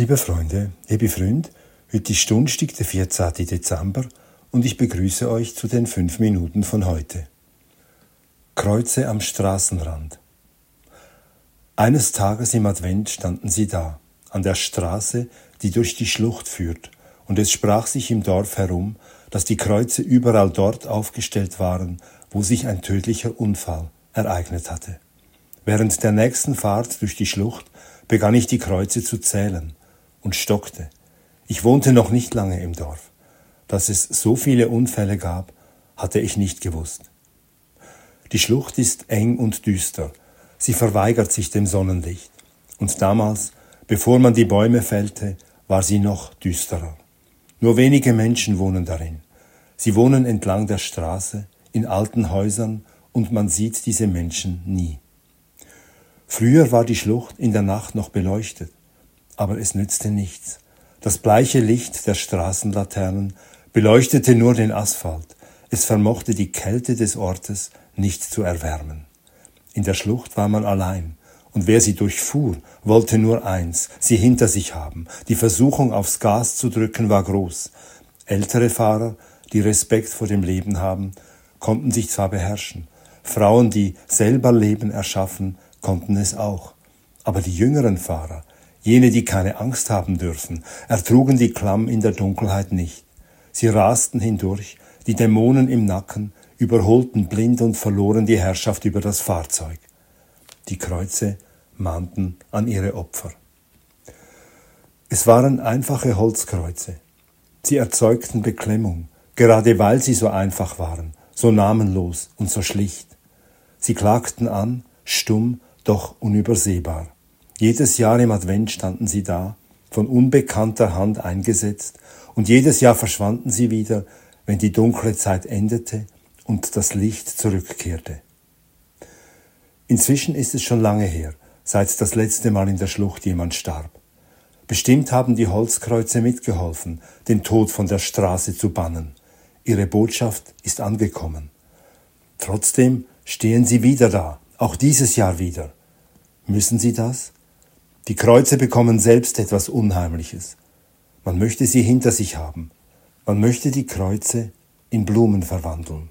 Liebe Freunde, liebe Freund, heute ist Donnerstag, der 14. Dezember und ich begrüße euch zu den fünf Minuten von heute. Kreuze am Straßenrand. Eines Tages im Advent standen sie da, an der Straße, die durch die Schlucht führt, und es sprach sich im Dorf herum, dass die Kreuze überall dort aufgestellt waren, wo sich ein tödlicher Unfall ereignet hatte. Während der nächsten Fahrt durch die Schlucht begann ich die Kreuze zu zählen und stockte. Ich wohnte noch nicht lange im Dorf. Dass es so viele Unfälle gab, hatte ich nicht gewusst. Die Schlucht ist eng und düster. Sie verweigert sich dem Sonnenlicht. Und damals, bevor man die Bäume fällte, war sie noch düsterer. Nur wenige Menschen wohnen darin. Sie wohnen entlang der Straße, in alten Häusern, und man sieht diese Menschen nie. Früher war die Schlucht in der Nacht noch beleuchtet aber es nützte nichts. Das bleiche Licht der Straßenlaternen beleuchtete nur den Asphalt, es vermochte die Kälte des Ortes nicht zu erwärmen. In der Schlucht war man allein, und wer sie durchfuhr, wollte nur eins, sie hinter sich haben. Die Versuchung aufs Gas zu drücken war groß. Ältere Fahrer, die Respekt vor dem Leben haben, konnten sich zwar beherrschen, Frauen, die selber Leben erschaffen, konnten es auch. Aber die jüngeren Fahrer, Jene, die keine Angst haben dürfen, ertrugen die Klamm in der Dunkelheit nicht. Sie rasten hindurch, die Dämonen im Nacken, überholten blind und verloren die Herrschaft über das Fahrzeug. Die Kreuze mahnten an ihre Opfer. Es waren einfache Holzkreuze. Sie erzeugten Beklemmung, gerade weil sie so einfach waren, so namenlos und so schlicht. Sie klagten an, stumm, doch unübersehbar. Jedes Jahr im Advent standen sie da, von unbekannter Hand eingesetzt, und jedes Jahr verschwanden sie wieder, wenn die dunkle Zeit endete und das Licht zurückkehrte. Inzwischen ist es schon lange her, seit das letzte Mal in der Schlucht jemand starb. Bestimmt haben die Holzkreuze mitgeholfen, den Tod von der Straße zu bannen. Ihre Botschaft ist angekommen. Trotzdem stehen sie wieder da, auch dieses Jahr wieder. Müssen sie das? Die Kreuze bekommen selbst etwas Unheimliches. Man möchte sie hinter sich haben. Man möchte die Kreuze in Blumen verwandeln.